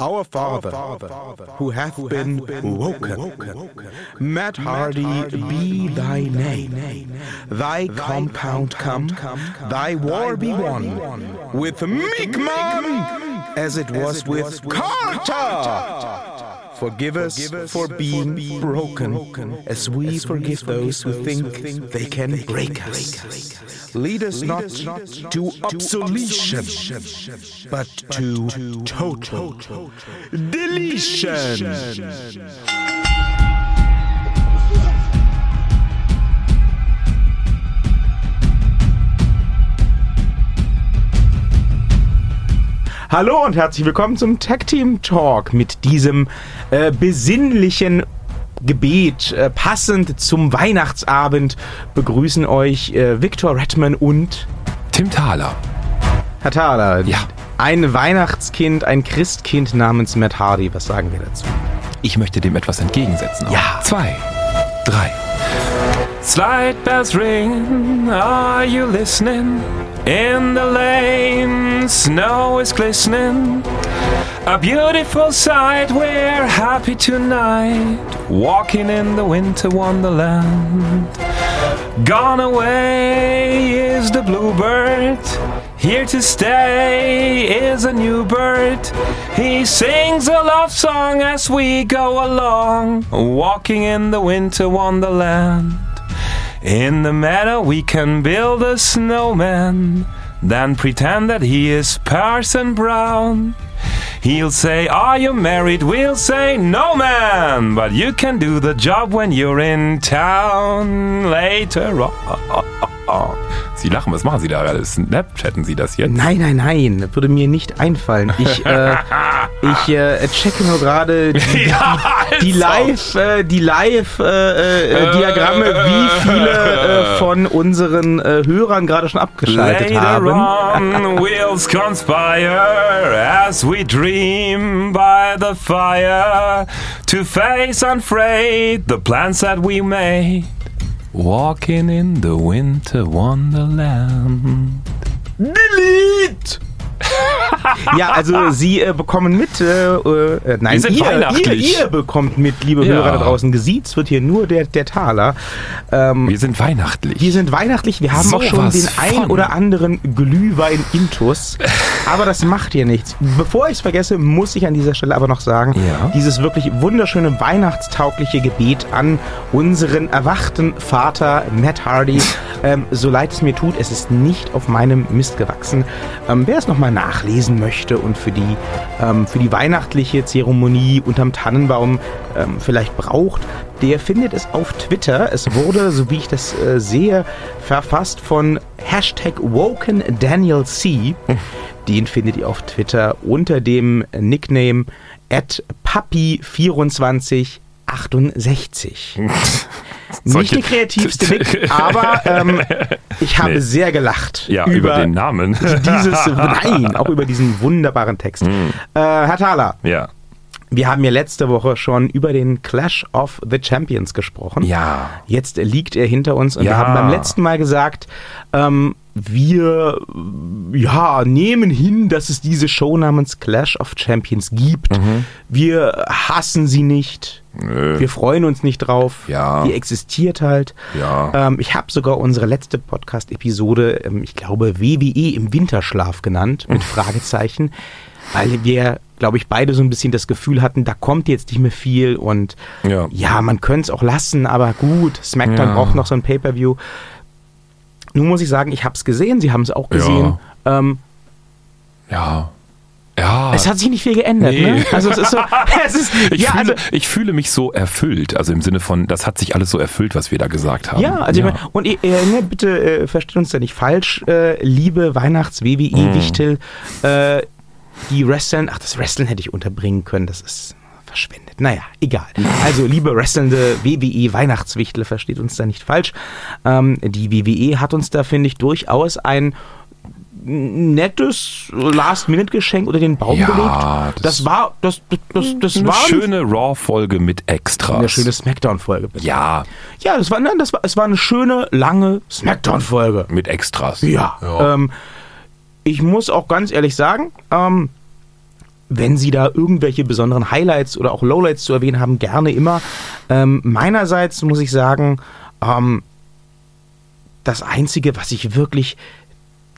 Our Father, who hath been woken, Matt Hardy be thy name. Thy compound come, thy war be won, with Meekman, as it was with Carter. Forgive us for being broken, as we forgive those who think they can break us. Lead us not to obsolescence, but to total deletion. Hallo und herzlich willkommen zum Tag Team Talk mit diesem äh, besinnlichen Gebet. Äh, passend zum Weihnachtsabend begrüßen euch äh, Victor Redman und Tim Thaler. Herr Thaler. Ja. Ein Weihnachtskind, ein Christkind namens Matt Hardy. Was sagen wir dazu? Ich möchte dem etwas entgegensetzen. Auf Ja. Zwei, drei. Slide bells ring, are you listening? In the lane, snow is glistening. A beautiful sight, we're happy tonight. Walking in the winter wonderland. Gone away is the bluebird. Here to stay is a new bird. He sings a love song as we go along, walking in the winter wonderland. In the meadow, we can build a snowman, then pretend that he is Parson Brown. He'll say, Are you married? We'll say, No, man, but you can do the job when you're in town later on. Sie lachen, was machen Sie da gerade? Snapchatten Sie das jetzt? Nein, nein, nein, das würde mir nicht einfallen. Ich, äh, ich äh, checke nur gerade die, Ja, die also. Live, äh, die Live äh, äh, Diagramme, wie viele äh, von unseren äh, Hörern gerade schon abgeschaltet Later haben. on, wheels conspire as we dream by the fire to face unafraid the plans that we made. Walking in the winter wonderland. Delete! Ja, also Sie äh, bekommen mit, äh, äh, nein, Wir sind ihr, ihr, ihr bekommt mit, liebe Ja. Hörer da draußen. Gesiezt wird hier nur der, der Taler. Ähm, Wir sind weihnachtlich. Wir sind weihnachtlich, wir haben auch schon den ein von. oder anderen Glühwein-Intus. Aber das macht hier nichts. Bevor ich es vergesse, muss ich an dieser Stelle aber noch sagen, Ja. dieses wirklich wunderschöne weihnachtstaugliche Gebet an unseren erwachten Vater Matt Hardy. Ähm, so leid es mir tut, es ist nicht auf meinem Mist gewachsen. Ähm, wer es nochmal nachlesen möchte und für die, ähm, für die weihnachtliche Zeremonie unterm Tannenbaum ähm, vielleicht braucht, der findet es auf Twitter. Es wurde, so wie ich das äh, sehe, verfasst von Hashtag Woken Daniel C. Den findet ihr auf Twitter unter dem Nickname at Papi2468. Nicht der kreativste Nick, aber ähm, ich habe Nee. sehr gelacht ja, über, den Namen. dieses, nein, auch über diesen wunderbaren Text. Äh, Herr Thaler, ja. wir haben ja letzte Woche schon über den Clash of the Champions gesprochen. Ja. Jetzt liegt er hinter uns und wir Ja. haben beim letzten Mal gesagt, ähm, wir ja, nehmen hin, dass es diese Show namens Clash of Champions gibt. Mhm. Wir hassen sie nicht. Nö. Wir freuen uns nicht drauf. Ja. Die existiert halt. Ja. Ähm, ich habe sogar unsere letzte Podcast-Episode, ähm, ich glaube, WWE im Winterschlaf genannt, mit Fragezeichen, weil wir, glaube ich, beide so ein bisschen das Gefühl hatten, da kommt jetzt nicht mehr viel und Ja. ja, man könnte es auch lassen, aber gut, SmackDown braucht noch so ein Pay-Per-View. Nun muss ich sagen, ich habe es gesehen, Sie haben es auch gesehen. Ähm, Ja. Ja. es hat sich nicht viel geändert, Nee. ne? Also es ist so, es ist, ich, ja, fühle, also, ich fühle mich so erfüllt, also im Sinne von, das hat sich alles so erfüllt, was wir da gesagt haben. Ja, also Ich meine, und äh, ne, bitte äh, versteht uns da nicht falsch, äh, liebe Weihnachts-WWE-Wichtel, äh, die Wrestling, ach, das Wrestling hätte ich unterbringen können, das ist verschwendet. Naja, egal. Also, liebe wrestlende WWE-Weihnachtswichtel, versteht uns da nicht falsch. Ähm, die WWE hat uns da, finde ich, durchaus ein nettes Last-Minute-Geschenk unter den Baum Ja, gelegt. Das, das- war, das, das, das, eine war schöne Raw-Folge mit Extras. eine schöne Smackdown-Folge. Ja, Ja, das war, nein, das war, es war eine schöne, lange Smackdown-Folge. mit Extras. Ja. Ja. Ähm, ich muss auch ganz ehrlich sagen, ähm, wenn Sie da irgendwelche besonderen Highlights oder auch Lowlights zu erwähnen haben, gerne immer. Ähm, meinerseits muss ich sagen, ähm, das Einzige, was ich wirklich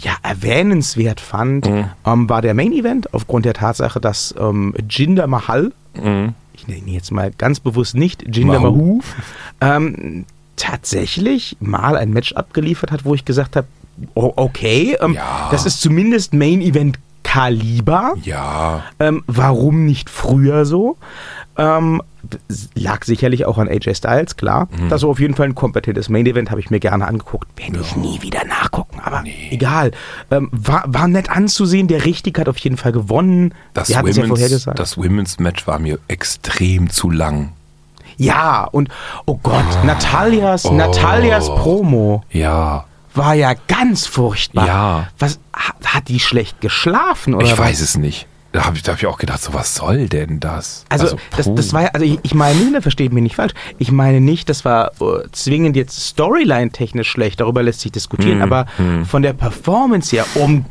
ja, erwähnenswert fand, Mhm. ähm, war der Main Event, aufgrund der Tatsache, dass ähm, Jinder Mahal, Mhm. ich nenne ihn jetzt mal ganz bewusst nicht Jinder Mahu. Mahu, ähm, tatsächlich mal ein Match abgeliefert hat, wo ich gesagt habe, okay, ähm, Ja. das ist zumindest Main Event Kaliber. Ja. Ähm, warum nicht früher so? Ähm, lag sicherlich auch an AJ Styles, klar. Mhm. Das war auf jeden Fall ein kompetentes Main Event, habe ich mir gerne angeguckt. Werde ich nie wieder nachgucken, aber egal. Ähm, war, war nett anzusehen. Der Richtig hat auf jeden Fall gewonnen. Das, Wir es ja vorher Women's, gesagt. das Women's Match war mir extrem zu lang. ja, und oh Gott, Natalias, Natalias Promo Ja. War ja ganz furchtbar. Ja. Was, hat, die schlecht geschlafen oder Ich was? weiß es nicht. Da habe ich, da hab ich auch gedacht, so was soll denn das? Also, das, puh. das war ja, also ich, ich meine nicht, versteht mich nicht falsch, ich meine nicht, das war äh, zwingend jetzt Storyline-technisch schlecht, darüber lässt sich diskutieren, Hm, aber von der Performance her, um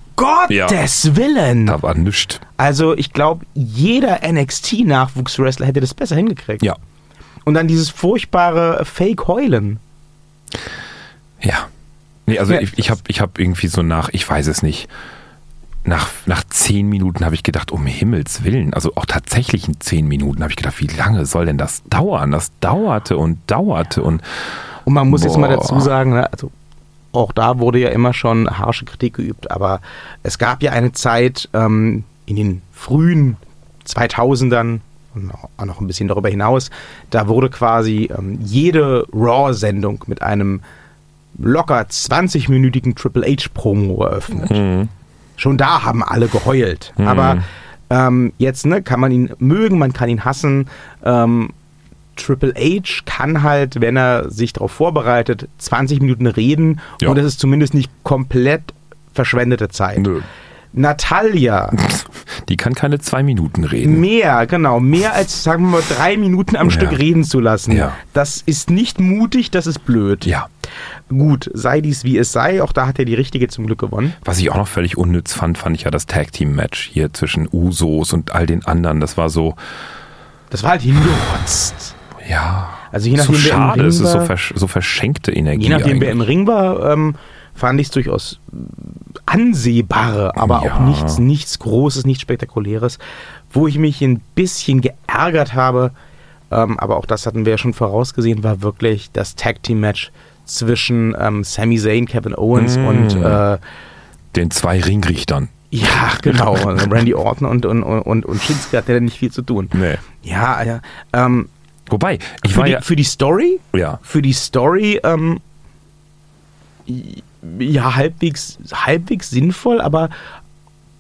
Ja. Gottes Willen. da war nichts. Also ich glaube, jeder NXT-Nachwuchswrestler hätte das besser hingekriegt. Ja. Und dann dieses furchtbare Fake-Heulen. Ja. Nee, also Ja, ich, ich habe ich hab irgendwie so nach, ich weiß es nicht, nach, nach zehn Minuten habe ich gedacht, um Himmels Willen, also auch tatsächlich in zehn Minuten habe ich gedacht, wie lange soll denn das dauern? Das dauerte und dauerte und Und man muss jetzt mal Boah. dazu sagen, ne, also auch da wurde ja immer schon harsche Kritik geübt, aber es gab ja eine Zeit ähm, in den frühen 2000ern und auch noch ein bisschen darüber hinaus, da wurde quasi ähm, jede Raw-Sendung mit einem locker 20-minütigen Triple H-Promo eröffnet. Schon da haben alle geheult. Aber ähm, jetzt ne, kann man ihn mögen, man kann ihn hassen. Ähm, Triple H kann halt, wenn er sich darauf vorbereitet, 20 Minuten reden Ja. und das ist zumindest nicht komplett verschwendete Zeit. nö. Natalia, Die kann keine zwei Minuten reden. mehr, genau, mehr als, sagen wir mal, drei Minuten am Ja. Stück reden zu lassen. Ja. Das ist nicht mutig, das ist blöd. Ja. Gut, sei dies wie es sei, auch da hat er die Richtige zum Glück gewonnen. Was ich auch noch völlig unnütz fand, fand ich ja das Tag Team Match hier zwischen Usos und all den anderen. Das war so, Das war halt hingerotzt. ja, Also je so nachdem, wer im schade. Ring Es ist so, versch so verschenkte Energie. Je nachdem, wer eigentlich. im Ring war, ähm, fand ich es durchaus ansehbare, aber Ja. auch nichts, nichts Großes, nichts Spektakuläres. Wo ich mich ein bisschen geärgert habe, ähm, aber auch das hatten wir ja schon vorausgesehen, war wirklich das Tag Team Match zwischen ähm, Sami Zayn, Kevin Owens Mm. und äh, Den zwei Ringrichtern. ja, genau, Randy Orton und, und, und, und Shinsuke hat ja nicht viel zu tun. Nee. Ja, ja. Ähm, Wobei, ich für, war die, ja, für die Story ja, für die Story ähm, ja halbwegs, halbwegs sinnvoll, aber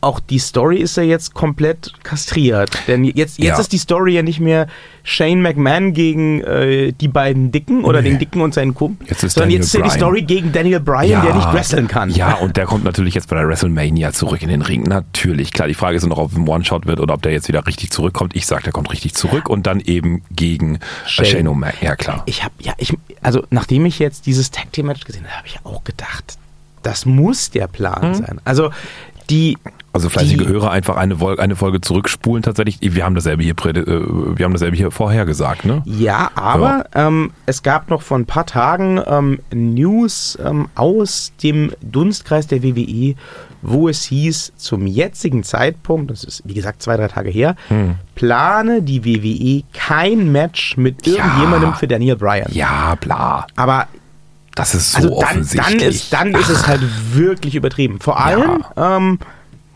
auch die Story ist ja jetzt komplett kastriert. Denn jetzt, jetzt Ja. ist die Story ja nicht mehr Shane McMahon gegen äh, die beiden Dicken oder Nee. den Dicken und seinen Kumpel, Jetzt ist sondern Daniel jetzt ist ja die. Story gegen Daniel Bryan, der nicht wresteln kann. Ja, und der kommt natürlich jetzt bei der WrestleMania zurück in den Ring. Natürlich, klar. Die Frage ist nur noch, ob ein One-Shot wird oder ob der jetzt wieder richtig zurückkommt. Ich sag, der kommt richtig zurück und dann eben gegen Shane. Shane, Shane O'Mac. Ja, klar. Ich habe, ja, ich, also nachdem ich jetzt dieses Tag Team Match gesehen habe, habe ich auch gedacht, das muss der Plan sein. Also die, Also fleißige die- Hörer einfach eine, eine Folge zurückspulen tatsächlich. Wir haben dasselbe hier, äh, wir haben dasselbe hier vorher gesagt, ne? Ja, aber ähm, es gab noch vor ein paar Tagen ähm, News ähm, aus dem Dunstkreis der WWE, wo es hieß, zum jetzigen Zeitpunkt, das ist wie gesagt zwei, drei Tage her, Hm. plane die WWE kein Match mit irgendjemandem für Daniel Bryan. Ja, bla. Aber Das ist so also dann, offensichtlich. dann, ist, dann ist es halt wirklich übertrieben. Vor allem ähm,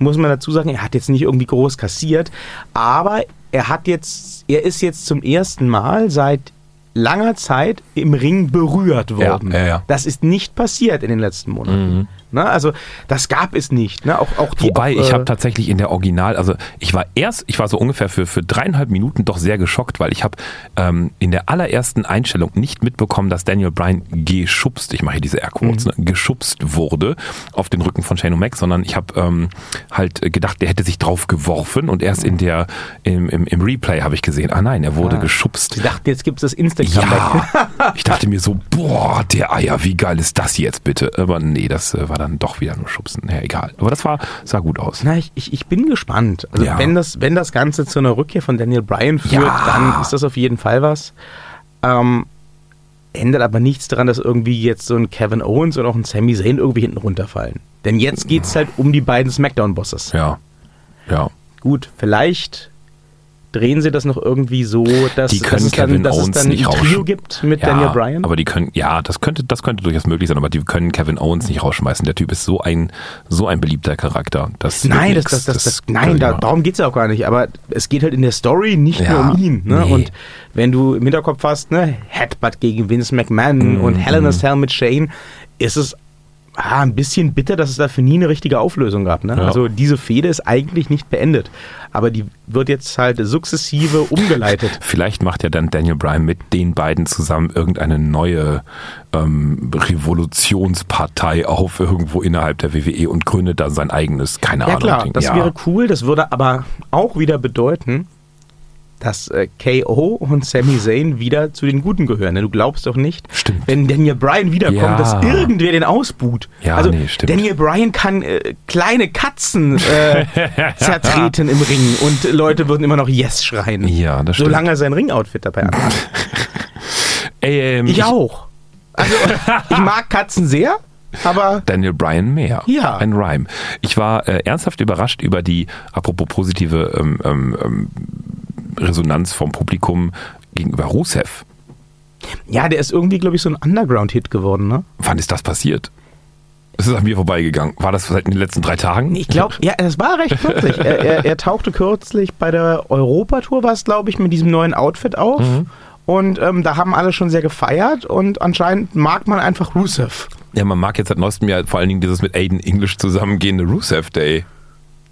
muss man dazu sagen, er hat jetzt nicht irgendwie groß kassiert, aber er hat jetzt, er ist jetzt zum ersten Mal seit langer Zeit im Ring berührt worden. Ja, ja, ja. Das ist nicht passiert in den letzten Monaten. Ne? Also das gab es nicht. Ne? Auch, auch die, Wobei, ich äh, habe tatsächlich in der Original, also ich war erst, ich war so ungefähr für, für dreieinhalb Minuten doch sehr geschockt, weil ich habe ähm, in der allerersten Einstellung nicht mitbekommen, dass Daniel Bryan geschubst, ich mache hier diese Airquotes, ne, geschubst wurde auf den Rücken von Shane O'Mac, sondern ich habe ähm, halt gedacht, der hätte sich drauf geworfen und erst in der, im, im, im Replay habe ich gesehen, ah nein, er wurde geschubst. ich dachte, jetzt gibt es das Instagram. Ja, ich dachte mir so, boah, der Eier, wie geil ist das jetzt bitte? Aber nee, das äh, war dann doch wieder nur schubsen. Ja, egal. Aber das war, sah gut aus. Na, ich, ich, ich bin gespannt. Also Ja. wenn, das, wenn das Ganze zu einer Rückkehr von Daniel Bryan führt, Ja. dann ist das auf jeden Fall was. Ähm, ändert aber nichts daran, dass irgendwie jetzt so ein Kevin Owens und auch ein Sami Zayn irgendwie hinten runterfallen. Denn jetzt geht es halt um die beiden Smackdown-Bosses. Ja. Ja. Gut, vielleicht drehen sie das noch irgendwie so, dass, Die können dass es dann, Kevin dass es Owens dann nicht ein Trio gibt mit ja, Daniel Bryan. Aber die können, ja, das könnte, das könnte durchaus möglich sein, aber die können Kevin Owens nicht rausschmeißen. Der Typ ist so ein, so ein beliebter Charakter. Das Nein, das, das, das, nein da, darum geht es ja auch gar nicht. Aber es geht halt in der Story nicht Ja, nur um ihn. Ne? nee. Und wenn du im Hinterkopf hast, ne, Headbutt gegen Vince McMahon Mhm, und Hell in a Cell mit Shane, ist es ah, ein bisschen bitter, dass es dafür nie eine richtige Auflösung gab. Ne? Ja. Also diese Fehde ist eigentlich nicht beendet. Aber die wird jetzt halt sukzessive umgeleitet. Vielleicht macht ja dann Daniel Bryan mit den beiden zusammen irgendeine neue ähm, Revolutionspartei auf irgendwo innerhalb der WWE und gründet dann sein eigenes, keine Ja Ahnung. klar, Ding. das ja. wäre cool. Das würde aber auch wieder bedeuten, dass äh, KO und Sami Zayn wieder zu den Guten gehören. Denn du glaubst doch nicht, Stimmt. wenn Daniel Bryan wiederkommt, Ja. dass irgendwer den ausbuht. Ja, also nee. Daniel Bryan kann äh, kleine Katzen äh, zertreten im Ring und Leute würden immer noch Yes schreien. Ja, das stimmt. Solange er sein Ringoutfit dabei. Ey, ähm, Ich auch. Also ich mag Katzen sehr, aber Daniel Bryan mehr. Ja. Ein Rhyme. Ich war äh, ernsthaft überrascht über die, apropos positive ähm, ähm, ähm, Resonanz vom Publikum gegenüber Rusev. ja, der ist irgendwie, glaube ich, so ein Underground-Hit geworden, ne? Wann ist das passiert? Es ist an mir vorbeigegangen. War das seit den letzten drei Tagen? Ich glaube, ja, das war recht kürzlich. er, er, er tauchte kürzlich bei der Europatour, war es, glaube ich, mit diesem neuen Outfit auf. Mhm. Und ähm, da haben alle schon sehr gefeiert und anscheinend mag man einfach Rusev. Ja, man mag jetzt seit neuestem Jahr vor allen Dingen dieses mit Aiden English zusammengehende Rusev Day.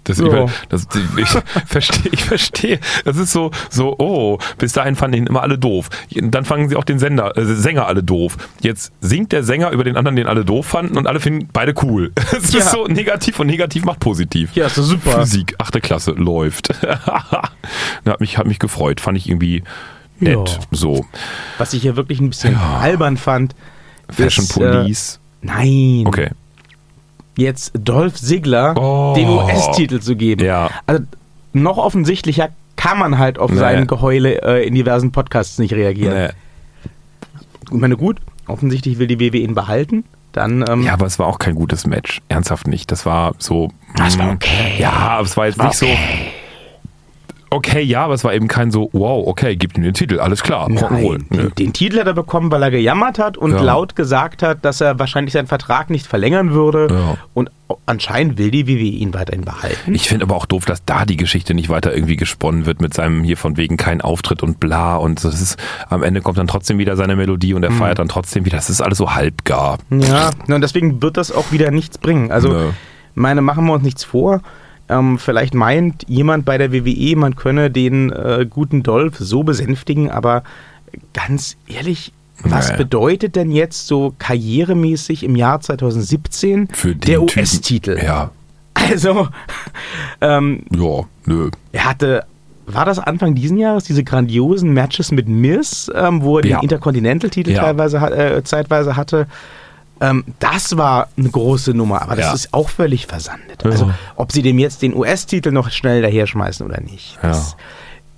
Das, Ja. ich, das, ich verstehe, ich verstehe. Das ist so, so, oh, bis dahin fanden ihn immer alle doof. Dann fangen sie auch den Sender, äh, Sänger alle doof. Jetzt singt der Sänger über den anderen, den alle doof fanden und alle finden beide cool. Es Ja. ist so negativ und negativ macht positiv. Ja, ist doch super. Physik, achte Klasse, läuft. hat, mich, hat mich gefreut, fand ich irgendwie nett. Ja. So. Was ich hier wirklich ein bisschen albern fand. Fashion ist, äh, Police. Nein. okay. Jetzt Dolph Ziggler Oh. den US-Titel zu geben. Ja. Also noch offensichtlicher kann man halt auf Nee. sein Geheule äh, in diversen Podcasts nicht reagieren. Nee. Ich meine, gut, offensichtlich will die WWE ihn behalten. Dann ähm, Ja, aber es war auch kein gutes Match. Ernsthaft nicht. Das war so. Das war mm, okay. Ja, aber es war jetzt nicht so. Okay, ja, aber es war eben kein so, wow, okay, gib ihm den Titel, alles klar, Rock'n'Roll. Nein, Nö. den, den Titel hat er bekommen, weil er gejammert hat und Ja. laut gesagt hat, dass er wahrscheinlich seinen Vertrag nicht verlängern würde. Ja. Und anscheinend will die WWE ihn weiterhin behalten. Ich finde aber auch doof, dass da die Geschichte nicht weiter irgendwie gesponnen wird mit seinem hier von wegen kein Auftritt und bla und das ist am Ende kommt dann trotzdem wieder seine Melodie und er Mhm. feiert dann trotzdem wieder. Das ist alles so halbgar. ja, und deswegen wird das auch wieder nichts bringen. Also, Nö. meine, machen wir uns nichts vor. Ähm, vielleicht meint jemand bei der WWE, man könne den äh, guten Dolph so besänftigen, aber ganz ehrlich, was Nee. bedeutet denn jetzt so karrieremäßig im Jahr 2017 Für den der US-Titel? Ja, Also, ähm, ja, nö. Er hatte, war das Anfang diesen Jahres, diese grandiosen Matches mit Miz, ähm, wo er Ja. den Intercontinental-Titel Ja. teilweise, äh, zeitweise hatte. Ähm, das war eine große Nummer, aber das Ja. ist auch völlig versandet. Also, ob sie dem jetzt den US-Titel noch schnell daherschmeißen oder nicht. Das,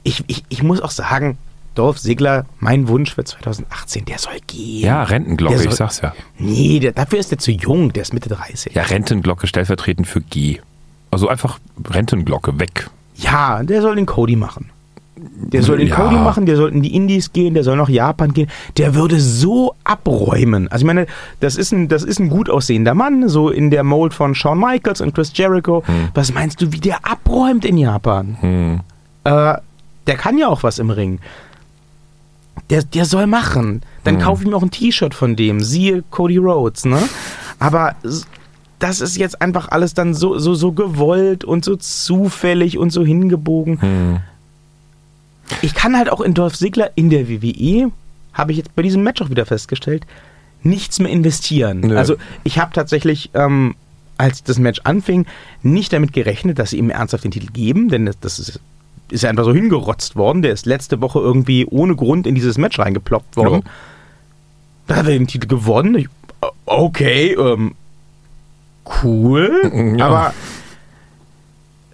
ich, ich, ich muss auch sagen, Dolph Ziggler, mein Wunsch für 2018, der soll gehen. Ja, Rentenglocke, Der ich soll- sag's ja. Nee, der, dafür ist der zu jung, der ist Mitte 30. Ja, Rentenglocke stellvertretend für G. Also einfach Rentenglocke weg. Ja, der soll den Cody machen. Der soll den Ja. Cody machen, der soll in die Indies gehen, der soll nach Japan gehen. Der würde so abräumen. Also ich meine, das ist ein, das ist ein gut aussehender Mann, so in der Mold von Shawn Michaels und Chris Jericho. Hm. Was meinst du, wie der abräumt in Japan? Äh, der kann ja auch was im Ring. Der, der soll machen. Hm. Dann kauf ich mir auch ein T-Shirt von dem. Siehe Cody Rhodes, ne? Aber das ist jetzt einfach alles dann so, so, so gewollt und so zufällig und so hingebogen. Hm. Ich kann halt auch in Dolph Ziggler in der WWE, habe ich jetzt bei diesem Match auch wieder festgestellt, nichts mehr investieren. Nö. Also ich habe tatsächlich, ähm, als das Match anfing, nicht damit gerechnet, dass sie ihm ernsthaft den Titel geben, denn das, das ist, ist ja einfach so hingerotzt worden. Der ist letzte Woche irgendwie ohne Grund in dieses Match reingeploppt worden. Ja. Da hat er den Titel gewonnen. Ich, okay, ähm, cool, Ja. aber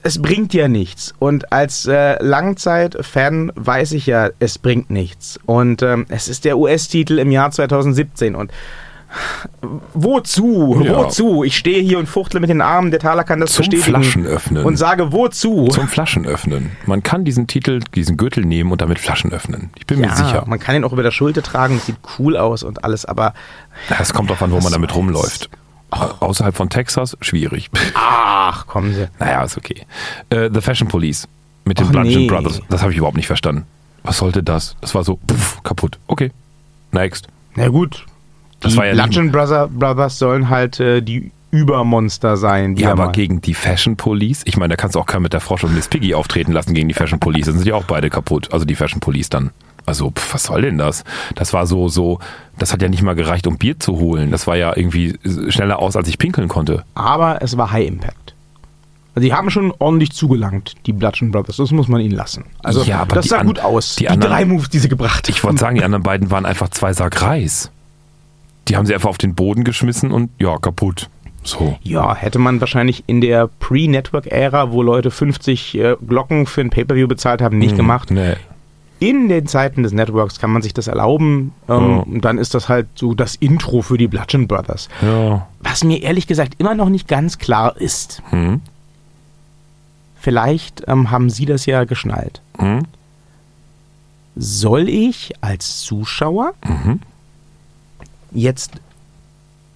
es bringt ja nichts. Und als äh, Langzeit-Fan weiß ich ja, es bringt nichts. Und ähm, es ist der US-Titel im Jahr 2017 und wozu? Ja. Wozu? Ich stehe hier und fuchtle mit den Armen, der Taler kann das Zum bestätigen. Flaschen öffnen. Und sage wozu? Zum Flaschen öffnen. Man kann diesen Titel, diesen Gürtel nehmen und damit Flaschen öffnen. Ich bin mir sicher. man kann ihn auch über der Schulter tragen, sieht cool aus und alles, aber Es kommt darauf an, wo man damit rumläuft. Außerhalb von Texas, schwierig. ach, kommen Sie. naja, ist okay. Äh, The Fashion Police mit den Bludgeon nee. Brothers. Das habe ich überhaupt nicht verstanden. Was sollte das? Das war so puff, kaputt. Okay. Next. Na gut. Das die war ja Bludgeon Brother, Brothers sollen halt äh, die Übermonster sein. Die Ja, er aber mal- gegen die Fashion Police, ich meine, da kannst du auch keinen mit der Frosch und Miss Piggy auftreten lassen gegen die Fashion Police. Dann sind die auch beide kaputt. Also die Fashion Police dann. Also, pf, was soll denn das? Das war so, so, das hat ja nicht mal gereicht, um Bier zu holen. Das war ja irgendwie schneller aus, als ich pinkeln konnte. aber es war High Impact. Also die haben schon ordentlich zugelangt, die Bludgeon Brothers. Das muss man ihnen lassen. Also Ja, das sah gut aus. die Die, anderen- drei Moves, die sie gebracht haben. Ich wollte sagen, die anderen beiden waren einfach zwei Sack Reis. Die haben sie einfach auf den Boden geschmissen und ja, kaputt. So. Ja, hätte man wahrscheinlich in der Pre-Network-Ära, wo Leute 50 äh, Glocken für ein Pay-Per-View bezahlt haben, nicht gemacht. Nee. In den Zeiten des Networks kann man sich das erlauben. Ähm, Ja. Und dann ist das halt so das Intro für die Bludgeon Brothers. Ja. Was mir ehrlich gesagt immer noch nicht ganz klar ist. Hm? Vielleicht ähm, haben Sie das ja geschnallt. Hm? Soll ich als Zuschauer Mhm. jetzt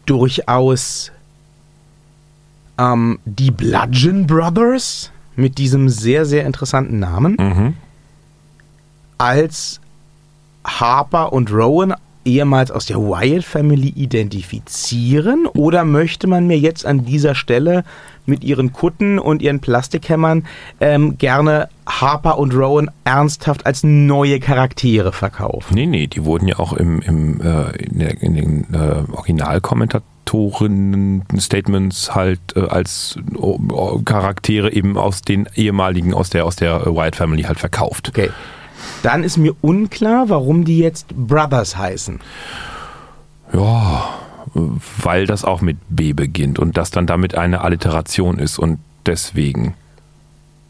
durchaus ähm, die Bludgeon Brothers mit diesem sehr, sehr interessanten Namen Mhm. Als Harper und Rowan ehemals aus der Wyatt Family identifizieren? Oder möchte man mir jetzt an dieser Stelle mit ihren Kutten und ihren Plastikhämmern ähm, gerne Harper und Rowan ernsthaft als neue Charaktere verkaufen? Nee, nee, die wurden ja auch im, im, äh, in, der, in den äh, Originalkommentatorinnen-Statements halt äh, als oh, oh, Charaktere eben aus den ehemaligen, aus der, aus der äh, Wyatt Family halt verkauft. Okay. Dann ist mir unklar, warum die jetzt Brothers heißen. Ja, weil das auch mit B beginnt und das dann damit eine Alliteration ist und deswegen.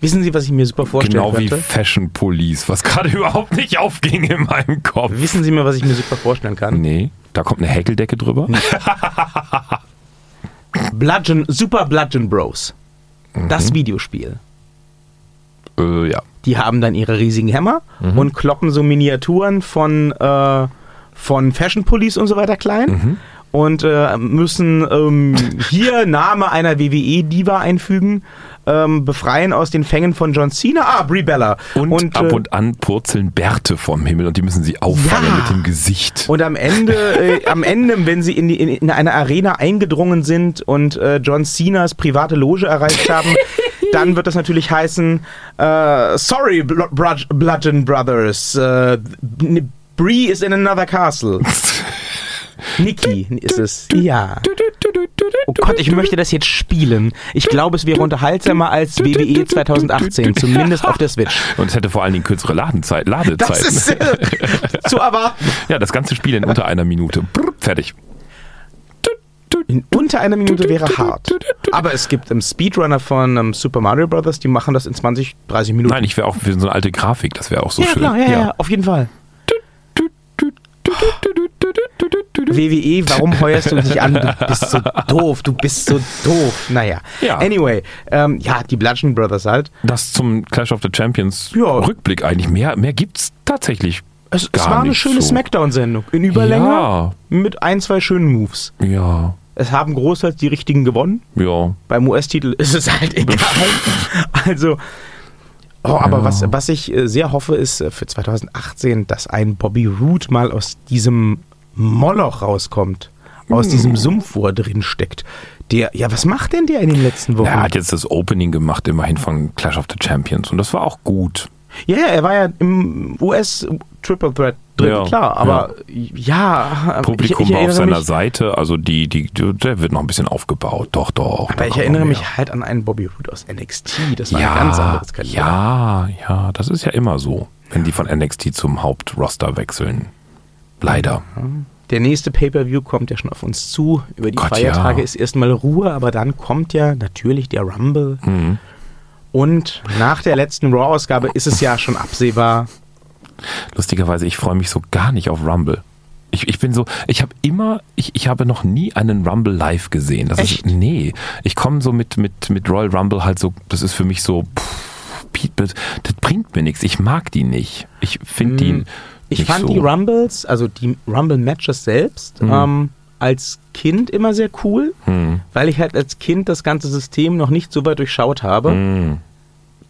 Wissen Sie, was ich mir super vorstellen Genau wie könnte? Fashion Police, was gerade überhaupt nicht aufging in meinem Kopf. Wissen Sie mir, was ich mir super vorstellen kann? Nee, da kommt eine Häkeldecke drüber. Bludgeon, Super Bludgeon Bros. Das Mhm. Videospiel. Äh, ja. Die haben dann ihre riesigen Hämmer Mhm. und kloppen so Miniaturen von, äh, von Fashion Police und so weiter klein. Mhm. Und äh, müssen ähm, hier Name einer WWE-Diva einfügen, ähm, befreien aus den Fängen von John Cena. Ah, Brie Bella. Und, ab äh, und an purzeln Bärte vom Himmel und die müssen sie auffangen Ja. mit dem Gesicht. Und am Ende, äh, am Ende, wenn sie in, die, in, in eine Arena eingedrungen sind und äh, John Cenas private Loge erreicht haben, dann wird das natürlich heißen, äh, sorry, Bl Bludge- Bludgeon Brothers, äh, Bree is in another castle. Nikki ist es. Ja. Oh Gott, ich möchte das jetzt spielen. Ich glaube, es wäre unterhaltsamer als WWE 2018, zumindest auf der Switch. Und es hätte vor allen Dingen kürzere Ladenzeit, Das Ladezeiten. ist äh, zu erwarten. ja, das ganze Spiel in unter einer Minute. Brr, fertig. In unter einer Minute wäre hart. Aber es gibt im Speedrunner von ähm, Super Mario Bros., die machen das in 20, 30 Minuten. Nein, ich wäre auch für so eine alte Grafik, das wäre auch so ja, schön. klar, ja, ja, auf jeden Fall. WWE, warum heuerst du dich an? Du bist so doof, du bist so doof. Naja. Ja. Anyway, ähm, ja, die Bludgeon Brothers halt. Das zum Clash of the Champions Ja. Rückblick eigentlich. Mehr, mehr gibt's tatsächlich. Es, es war eine schöne so. Smackdown-Sendung. In Überlänge. Ja. Mit ein, zwei schönen Moves. Ja, Es haben großteils die richtigen gewonnen. ja. Beim US-Titel ist es halt egal. also, oh, aber Ja. was, was ich äh, sehr hoffe, ist äh, für 2018, dass ein Bobby Root mal aus diesem Moloch rauskommt. Aus Hm. diesem Sumpf, wo er drin steckt. Der, ja, was macht denn der in den letzten Wochen? Er hat jetzt das Opening gemacht, immerhin von Clash of the Champions. Und das war auch gut. Ja, ja, er war ja im US Triple Threat drin, Ja, klar, aber ja, Publikum ich, ich war auf seiner mich, Seite. Also die, die, der wird noch ein bisschen aufgebaut. Doch, doch. aber ich erinnere mich halt an einen Bobby Root aus NXT. Das war ja, ein ganz anderes Kaliber. Ja, ja, das ist ja immer so, wenn die von NXT zum Hauptroster wechseln. Leider. der nächste Pay-Per-View kommt ja schon auf uns zu. Über die Gott, Feiertage ja. ist erstmal Ruhe, aber dann kommt ja natürlich der Rumble. Mhm. Und nach der letzten Raw-Ausgabe ist es ja schon absehbar. Lustigerweise, ich freue mich so gar nicht auf Rumble. Ich, ich bin so, ich habe immer, ich, ich habe noch nie einen Rumble live gesehen. Das Echt? ist, nee, ich komme so mit, mit, mit Royal Rumble halt so, das ist für mich so, pff, das, bringt mir nichts. Ich mag die nicht. Ich finde die. Hm, Ich fand so. die Rumbles, also die Rumble-Matches selbst, Mhm. ähm, als Kind immer sehr cool, Hm, weil ich halt als Kind das ganze System noch nicht so weit durchschaut habe, hm,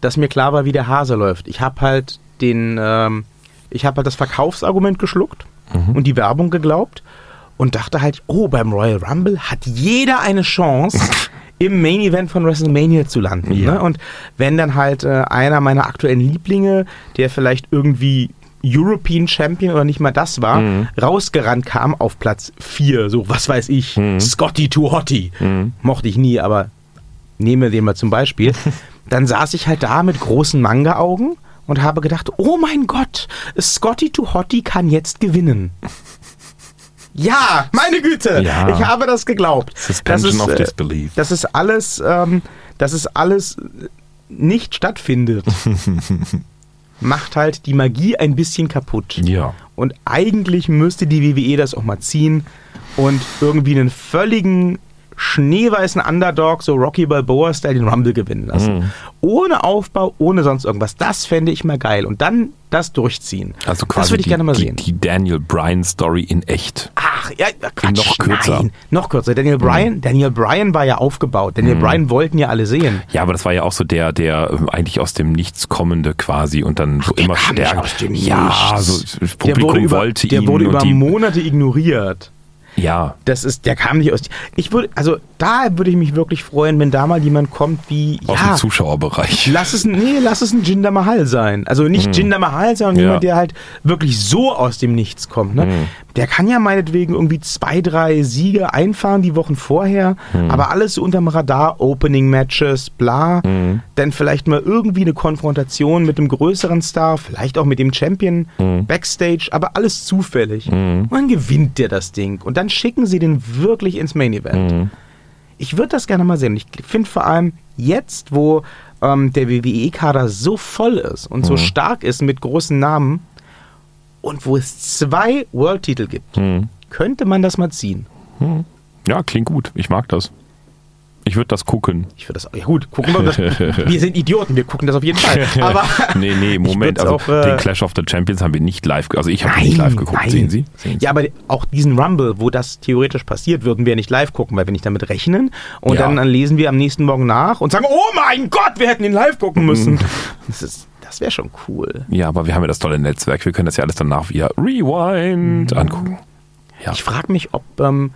dass mir klar war, wie der Hase läuft. Ich habe halt den, ähm, ich habe halt das Verkaufsargument geschluckt Mhm. und die Werbung geglaubt und dachte halt, oh, beim Royal Rumble hat jeder eine Chance. im Main Event von WrestleMania zu landen. Ja. Ne? Und wenn dann halt äh, einer meiner aktuellen Lieblinge, der vielleicht irgendwie European Champion oder nicht mal das war, Mhm. rausgerannt kam auf Platz 4, so was weiß ich, Mhm. Scotty to Hottie. Mhm. Mochte ich nie, aber nehme den mal zum Beispiel. Dann saß ich halt da mit großen Manga-Augen und habe gedacht, oh mein Gott, Scotty to Hottie kann jetzt gewinnen. Ja, meine Güte, Ja. ich habe das geglaubt. Suspension das ist, of äh, disbelief. Das ist alles, ähm, das ist alles nicht stattfindet. Macht halt die Magie ein bisschen kaputt. Ja. Und eigentlich müsste die WWE das auch mal ziehen und irgendwie einen völligen schneeweißen Underdog, so Rocky Balboa-Style, den Rumble gewinnen lassen. Mhm. Ohne Aufbau, ohne sonst irgendwas. Das fände ich mal geil. Und dann das durchziehen. Also quasi das würde ich die, gerne mal die, sehen. die Daniel Bryan Story in echt. Ach, ja, Quatsch. Noch kürzer. Nein, noch kürzer. Daniel Bryan, Daniel Bryan war ja aufgebaut. Daniel Bryan wollten ja alle sehen. Ja, aber das war ja auch so der, der ähm, eigentlich aus dem Nichts kommende quasi und dann so der immer stärker. ja, so das Der Publikum wurde über, wollte der ihn wurde und über die, Monate ignoriert. Ja, Das ist, der kam nicht aus. Ich würde, also da würde ich mich wirklich freuen, wenn da mal jemand kommt wie, aus ja, dem Zuschauerbereich. lass es, ein- nee, lass es ein Jinder Mahal sein. Also nicht Jinder Mahal, sondern Mhm. Ja. jemand, der halt wirklich so aus dem Nichts kommt. Ne? Mhm. Der kann ja meinetwegen irgendwie zwei, drei Siege einfahren die Wochen vorher, Mhm. aber alles so unterm Radar, Opening-Matches, bla. Mhm. Dann vielleicht mal irgendwie eine Konfrontation mit einem größeren Star, vielleicht auch mit dem Champion Mhm. Backstage, aber alles zufällig. Und dann gewinnt der das Ding. Und dann schicken sie den wirklich ins Main Event. Mhm. Ich würde das gerne mal sehen. Ich finde vor allem jetzt, wo ähm, der WWE-Kader so voll ist und Mhm. so stark ist mit großen Namen und wo es zwei World-Titel gibt, Mhm. könnte man das mal ziehen. Ja, klingt gut. Ich mag das. Ich würde das gucken. Ich würde das, ja gut, gucken wir das. wir sind Idioten, wir gucken das auf jeden Fall. Aber nee, nee, Moment. Also auch, äh, den Clash of the Champions haben wir nicht live, also ich habe ihn nicht live geguckt. nein. Sehen Sie? Sehen Sie? Ja, aber auch diesen Rumble, wo das theoretisch passiert, würden wir nicht live gucken, weil wir nicht damit rechnen. Und Ja. dann, dann lesen wir am nächsten Morgen nach und sagen, oh mein Gott, wir hätten ihn live gucken müssen. Mhm. Das, ist- das wäre schon cool. Ja, aber wir haben ja das tolle Netzwerk. Wir können das ja alles danach via Rewind angucken. Ja. Ich frage mich, ob, ähm,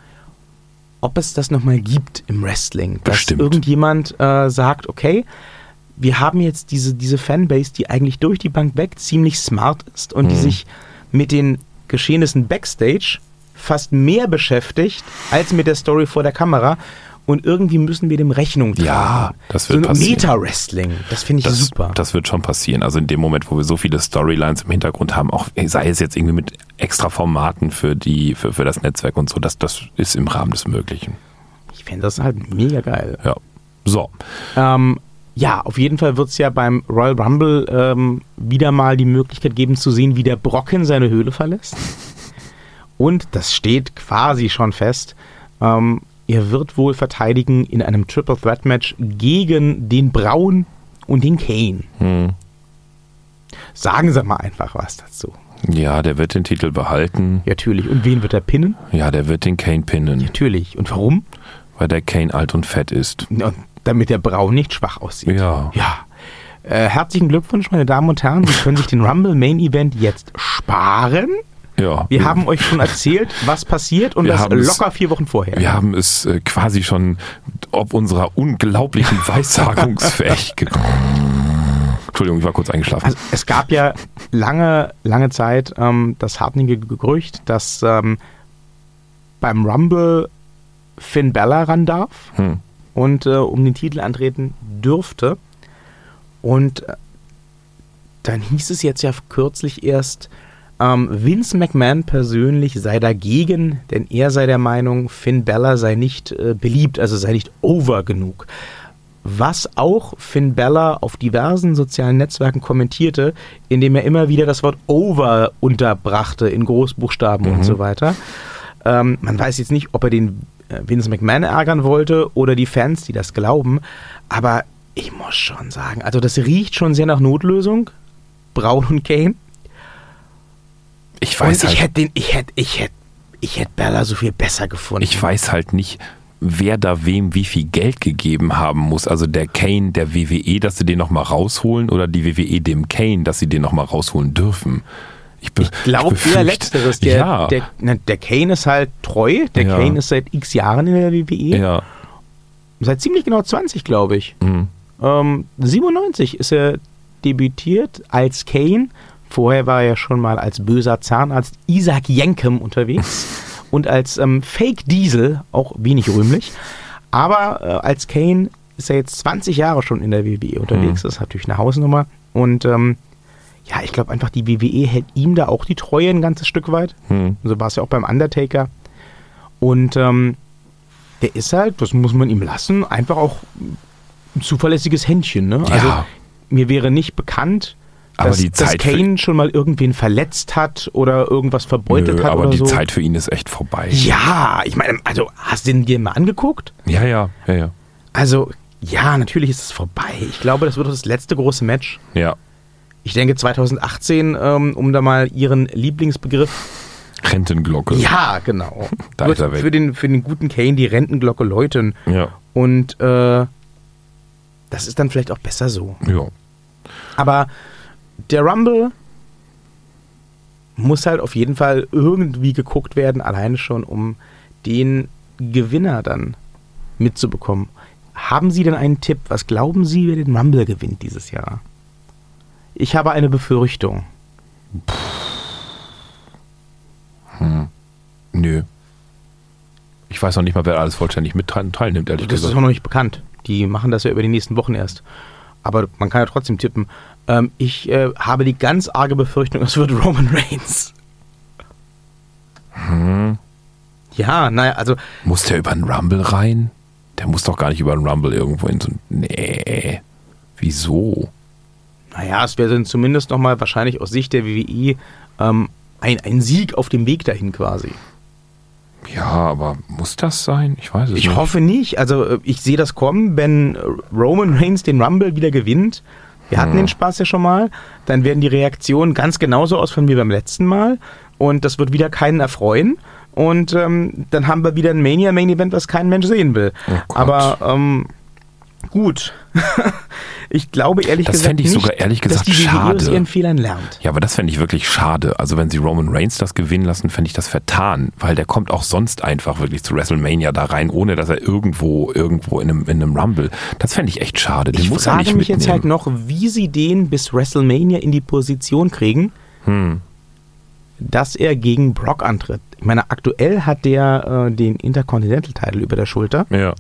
ob es das nochmal gibt im Wrestling. Dass Bestimmt. irgendjemand äh, sagt, okay, wir haben jetzt diese, diese Fanbase, die eigentlich durch die Bank weg ziemlich smart ist und die Mhm. sich mit den Geschehnissen backstage fast mehr beschäftigt als mit der Story vor der Kamera. Und irgendwie müssen wir dem Rechnung tragen. Ja, das so wird ein passieren. Meta-Wrestling, das finde ich Das, super. das wird schon passieren. Also in dem Moment, wo wir so viele Storylines im Hintergrund haben, auch sei es jetzt irgendwie mit extra Formaten für die, für, für das Netzwerk und so, das, das ist im Rahmen des Möglichen. ich finde das halt mega geil. Ja. So. Ähm, ja, auf jeden Fall wird es ja beim Royal Rumble ähm, wieder mal die Möglichkeit geben zu sehen, wie der Brocken seine Höhle verlässt. Und das steht quasi schon fest. Ähm, er wird wohl verteidigen in einem Triple Threat Match gegen den Braun und den Kane. Hm. Sagen Sie mal einfach was dazu. Ja, der wird den Titel behalten. Ja, natürlich. Und wen wird er pinnen? Ja, der wird den Kane pinnen, Natürlich. Und warum? weil der Kane alt und fett ist. Und damit der Braun nicht schwach aussieht. Ja. Ja. Äh, herzlichen Glückwunsch, meine Damen und Herren. Sie können sich den Rumble Main Event jetzt sparen. Ja. Wir haben euch schon erzählt, was passiert und Wir das haben es- locker vier Wochen vorher. Wir haben es äh, quasi schon ob unserer unglaublichen Weissagungsfähigkeit. Entschuldigung, ich war kurz eingeschlafen. Also es gab ja lange, lange Zeit ähm, das hartnäckige Gerücht, dass ähm, beim Rumble Finn Bella ran darf Hm. und äh, um den Titel antreten dürfte. Und äh, dann hieß es jetzt ja kürzlich erst, Ähm, Vince McMahon persönlich sei dagegen, denn er sei der Meinung, Finn Bella sei nicht äh, beliebt, also sei nicht over genug. Was auch Finn Bella auf diversen sozialen Netzwerken kommentierte, indem er immer wieder das Wort over unterbrachte in Großbuchstaben und so weiter. Ähm, man weiß jetzt nicht, ob er den äh, Vince McMahon ärgern wollte oder die Fans, die das glauben, aber ich muss schon sagen, also das riecht schon sehr nach Notlösung. Braun und Kane. Ich weiß und ich halt, hätte den, ich hätte, ich hätte, ich hätte Bella so viel besser gefunden. ich weiß halt nicht, wer da wem wie viel Geld gegeben haben muss. Also der Kane der WWE, dass sie den nochmal rausholen oder die WWE dem Kane, dass sie den nochmal rausholen dürfen. Ich, Ich glaube eher letzteres. Der, ja, der, na, der Kane ist halt treu. Der Ja. Kane ist seit x Jahren in der WWE. ja. Seit ziemlich genau 20, glaube ich. Mhm. Ähm, 97 ist er debütiert als Kane. Vorher war er schon mal als böser Zahnarzt Isaac Jenkem unterwegs und als ähm, Fake Diesel, auch wenig rühmlich. Aber äh, als Kane ist er jetzt 20 Jahre schon in der WWE unterwegs. Das ist natürlich eine Hausnummer. Und ähm, ja, ich glaube einfach, die WWE hält ihm da auch die Treue ein ganzes Stück weit. Hm. So war es ja auch beim Undertaker. Und ähm, der ist halt, das muss man ihm lassen, einfach auch ein zuverlässiges Händchen. Ne? Also Ja. mir wäre nicht bekannt, Aber dass, die dass Zeit für- Kane schon mal irgendwen verletzt hat oder irgendwas verbeutelt Nö, hat aber die so. Zeit für ihn ist echt vorbei. Ja, ich meine, also hast du den dir mal angeguckt? Ja, ja, ja, ja. Also, ja, natürlich ist es vorbei. Ich glaube, das wird das letzte große Match. Ja. Ich denke 2018, ähm, um da mal ihren Lieblingsbegriff Rentenglocke. Ja, genau. Da Wird ist er weg. Für den, für den guten Kane die Rentenglocke läuten. Ja. Und äh, das ist dann vielleicht auch besser so. ja. Aber der Rumble muss halt auf jeden Fall irgendwie geguckt werden, alleine schon, um den Gewinner dann mitzubekommen. Haben Sie denn einen Tipp? Was glauben Sie, wer den Rumble gewinnt dieses Jahr? Ich habe eine Befürchtung. Nö. Ich weiß noch nicht mal, wer alles vollständig mit teil- teilnimmt, ehrlich Das ist gesagt. auch noch nicht bekannt. Die machen das ja über die nächsten Wochen erst. Aber man kann ja trotzdem tippen. Ähm, ich äh, habe die ganz arge Befürchtung, es wird Roman Reigns. Hm. Ja, naja, also Muss der über einen Rumble rein? Der muss doch gar nicht über einen Rumble irgendwo in so ein. Nee. Wieso? Naja, es wäre dann zumindest nochmal wahrscheinlich aus Sicht der WWE ähm, ein, ein Sieg auf dem Weg dahin quasi. Ja, aber muss das sein? Ich weiß es Ich nicht. hoffe nicht. Also äh, ich sehe das kommen, wenn Roman Reigns den Rumble wieder gewinnt. Wir hatten den Spaß ja schon mal. Dann werden die Reaktionen ganz genauso ausfallen wie beim letzten Mal. Und das wird wieder keinen erfreuen. Und ähm, dann haben wir wieder ein Mania-Main-Event, was kein Mensch sehen will. Oh. Aber ähm, gut. ich glaube ehrlich Das gesagt fände ich nicht, sogar ehrlich dass gesagt die WWE aus schade. ihren Fehlern lernt. Ja, aber das fände ich wirklich schade. Also wenn sie Roman Reigns das gewinnen lassen, fände ich das vertan, weil der kommt auch sonst einfach wirklich zu WrestleMania da rein, ohne dass er irgendwo, irgendwo in einem, in einem Rumble. Das fände ich echt schade. Den Ich muss er frage nicht mich jetzt halt mitnehmen. noch, wie sie den bis WrestleMania in die Position kriegen, Hm. dass er gegen Brock antritt. Ich meine, aktuell hat der äh, den Intercontinental-Title über der Schulter Ja.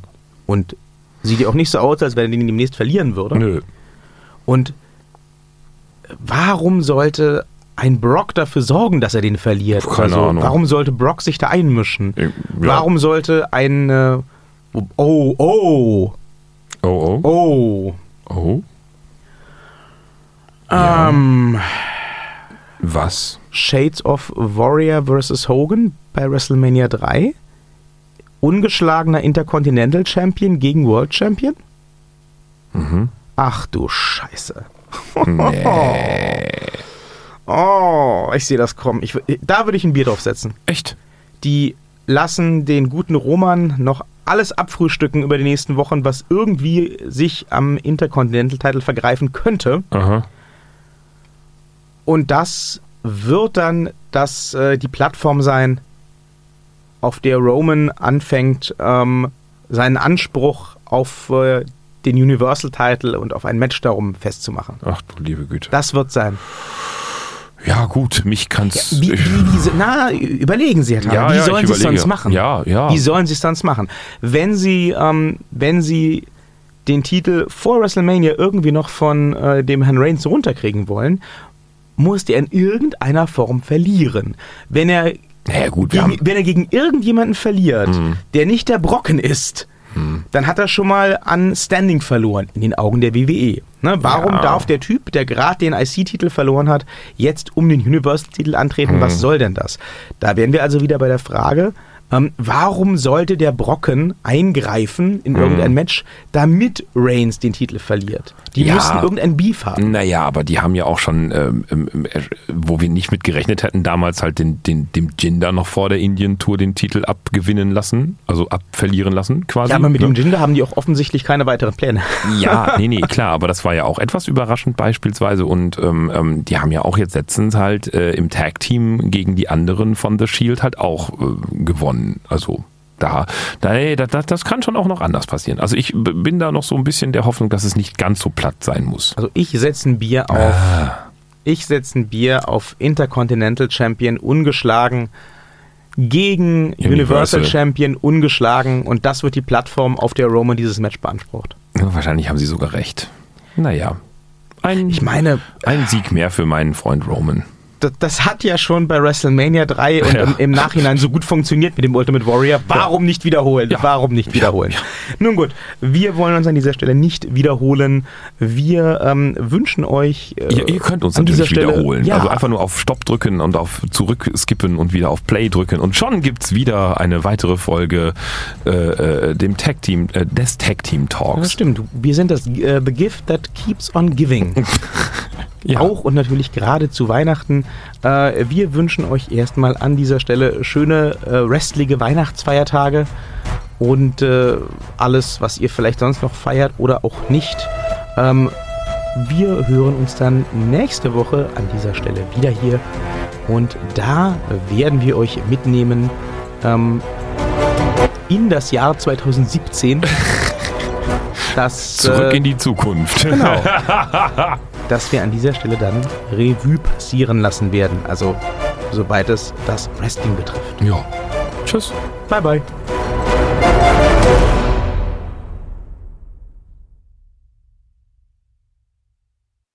und sieht ja auch nicht so aus, als wenn er den demnächst verlieren würde. Nö. Und warum sollte ein Brock dafür sorgen, dass er den verliert? Keine also, Ahnung. Warum sollte Brock sich da einmischen? Ja. Warum sollte ein... Äh, oh, oh, Oh, oh. oh. Oh. Ähm, Was? Shades of Warrior vs. Hogan bei WrestleMania 3. Ungeschlagener Intercontinental Champion gegen World Champion? Mhm. Ach du Scheiße. Nee. Oh, ich sehe das kommen. Ich, da würde ich ein Bier draufsetzen. Echt? Die lassen den guten Roman noch alles abfrühstücken über die nächsten Wochen, was irgendwie sich am Intercontinental-Title vergreifen könnte. Aha. Und das wird dann das, äh, die Plattform sein, auf der Roman anfängt, ähm, seinen Anspruch auf äh, den Universal-Title und auf ein Match darum festzumachen. Ach du liebe Güte. Das wird sein. Ja, gut, mich kann's. Wie, wie, wie, so- na, überlegen Sie, Herr Thaler, Ja, wie ja, sollen Sie es sonst machen? Ja, ja. Wie sollen Sie es sonst machen? Wenn Sie, ähm, wenn Sie den Titel vor WrestleMania irgendwie noch von äh, dem Herrn Reigns runterkriegen wollen, muss der in irgendeiner Form verlieren. Wenn er, Naja, gut, gegen, wenn er gegen irgendjemanden verliert, der nicht der Brocken ist, dann hat er schon mal an Standing verloren in den Augen der WWE. Ne, warum Ja. darf der Typ, der gerade den IC-Titel verloren hat, jetzt um den Universal-Titel antreten? Was soll denn das? Da wären wir also wieder bei der Frage, ähm, warum sollte der Brocken eingreifen in irgendein Match, damit Reigns den Titel verliert? Die Ja. müssen irgendein Beef haben. Naja, aber die haben ja auch schon, ähm, ähm, äh, wo wir nicht mit gerechnet hätten, damals halt den, den, dem Jinder noch vor der Indien-Tour den Titel abgewinnen lassen, also abverlieren lassen quasi. Ja, aber mit ne? dem Jinder haben die auch offensichtlich keine weiteren Pläne. Ja, nee, nee, klar, aber das war ja auch etwas überraschend beispielsweise und ähm, ähm, die haben ja auch jetzt letztens halt äh, im Tag-Team gegen die anderen von The Shield halt auch äh, gewonnen. Also da, da, ey, da, da, das kann schon auch noch anders passieren. Also ich bin da noch so ein bisschen der Hoffnung, dass es nicht ganz so platt sein muss. Also ich setze ein Bier auf. Ich setze ein Bier auf Intercontinental Champion ungeschlagen gegen Universal, Universal. Champion ungeschlagen und das wird die Plattform, auf der Roman dieses Match beansprucht. Ja, wahrscheinlich haben sie sogar recht. Naja, ein, Ich meine, ein Sieg mehr für meinen Freund Roman. Das, das hat ja schon bei WrestleMania 3 und Ja. im, im Nachhinein so gut funktioniert mit dem Ultimate Warrior. Warum nicht wiederholen? Ja. Warum nicht wiederholen? Nun gut, wir wollen uns an dieser Stelle nicht wiederholen. Wir ähm, wünschen euch äh, Ihr, ihr könnt uns an dieser natürlich Stelle wiederholen. Ja, Also einfach nur auf Stopp drücken und auf Zurück skippen und wieder auf Play drücken. Und schon gibt's wieder eine weitere Folge äh, äh, dem Tag Team, äh, des Tag Team das Talks. stimmt. Wir sind das äh, The Gift that keeps on giving. Ja. Auch und natürlich gerade zu Weihnachten. Äh, wir wünschen euch erstmal an dieser Stelle schöne äh, restliche Weihnachtsfeiertage und äh, alles, was ihr vielleicht sonst noch feiert oder auch nicht. Ähm, wir hören uns dann nächste Woche an dieser Stelle wieder hier und da werden wir euch mitnehmen ähm, in das Jahr 2017. Das, Zurück äh, in die Zukunft. Genau. dass wir an dieser Stelle dann Revue passieren lassen werden. Also, soweit es das Wrestling betrifft. Ja. Tschüss. Bye, bye.